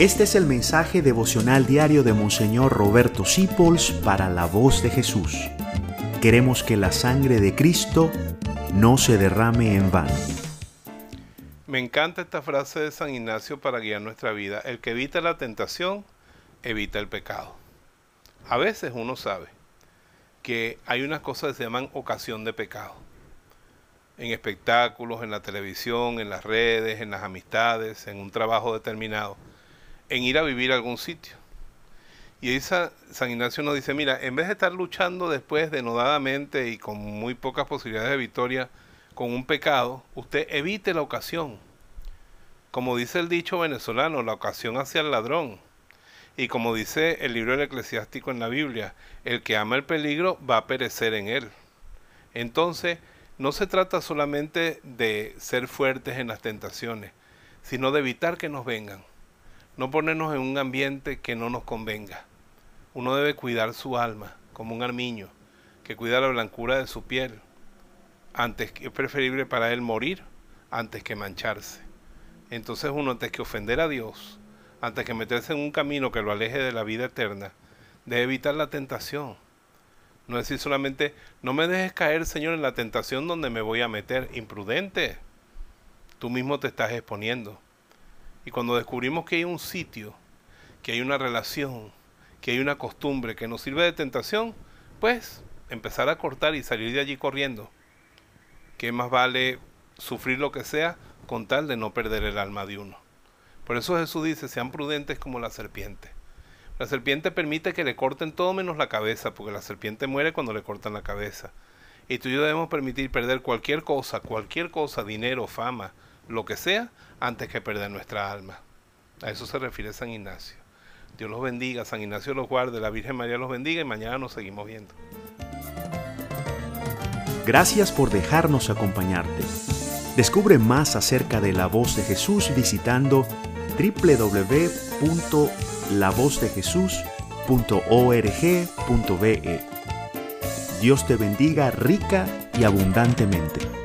Este es el mensaje devocional diario de Monseñor Roberto Sipols para la voz de Jesús. Queremos que la sangre de Cristo no se derrame en vano. Me encanta esta frase de San Ignacio para guiar nuestra vida. El que evita la tentación, evita el pecado. A veces uno sabe que hay unas cosas que se llaman ocasión de pecado. En espectáculos, en la televisión, en las redes, en las amistades, en un trabajo determinado en ir a vivir a algún sitio. Y ahí San Ignacio nos dice, mira, en vez de estar luchando después denodadamente y con muy pocas posibilidades de victoria con un pecado, usted evite la ocasión. Como dice el dicho venezolano, la ocasión hacia el ladrón. Y como dice el libro del eclesiástico en la Biblia, el que ama el peligro va a perecer en él. Entonces, no se trata solamente de ser fuertes en las tentaciones, sino de evitar que nos vengan no ponernos en un ambiente que no nos convenga. Uno debe cuidar su alma, como un armiño, que cuida la blancura de su piel. Antes es preferible para él morir antes que mancharse. Entonces uno antes que ofender a Dios, antes que meterse en un camino que lo aleje de la vida eterna, debe evitar la tentación. No decir solamente, no me dejes caer, Señor, en la tentación donde me voy a meter. Imprudente. Tú mismo te estás exponiendo. Y cuando descubrimos que hay un sitio, que hay una relación, que hay una costumbre que nos sirve de tentación, pues empezar a cortar y salir de allí corriendo. Que más vale sufrir lo que sea con tal de no perder el alma de uno. Por eso Jesús dice, sean prudentes como la serpiente. La serpiente permite que le corten todo menos la cabeza, porque la serpiente muere cuando le cortan la cabeza. Y tú y yo debemos permitir perder cualquier cosa, cualquier cosa, dinero, fama, lo que sea, antes que perder nuestra alma. A eso se refiere San Ignacio. Dios los bendiga, San Ignacio los guarde, la Virgen María los bendiga y mañana nos seguimos viendo. Gracias por dejarnos acompañarte. Descubre más acerca de la voz de Jesús visitando www.lavozdejesús.org.be. Dios te bendiga rica y abundantemente.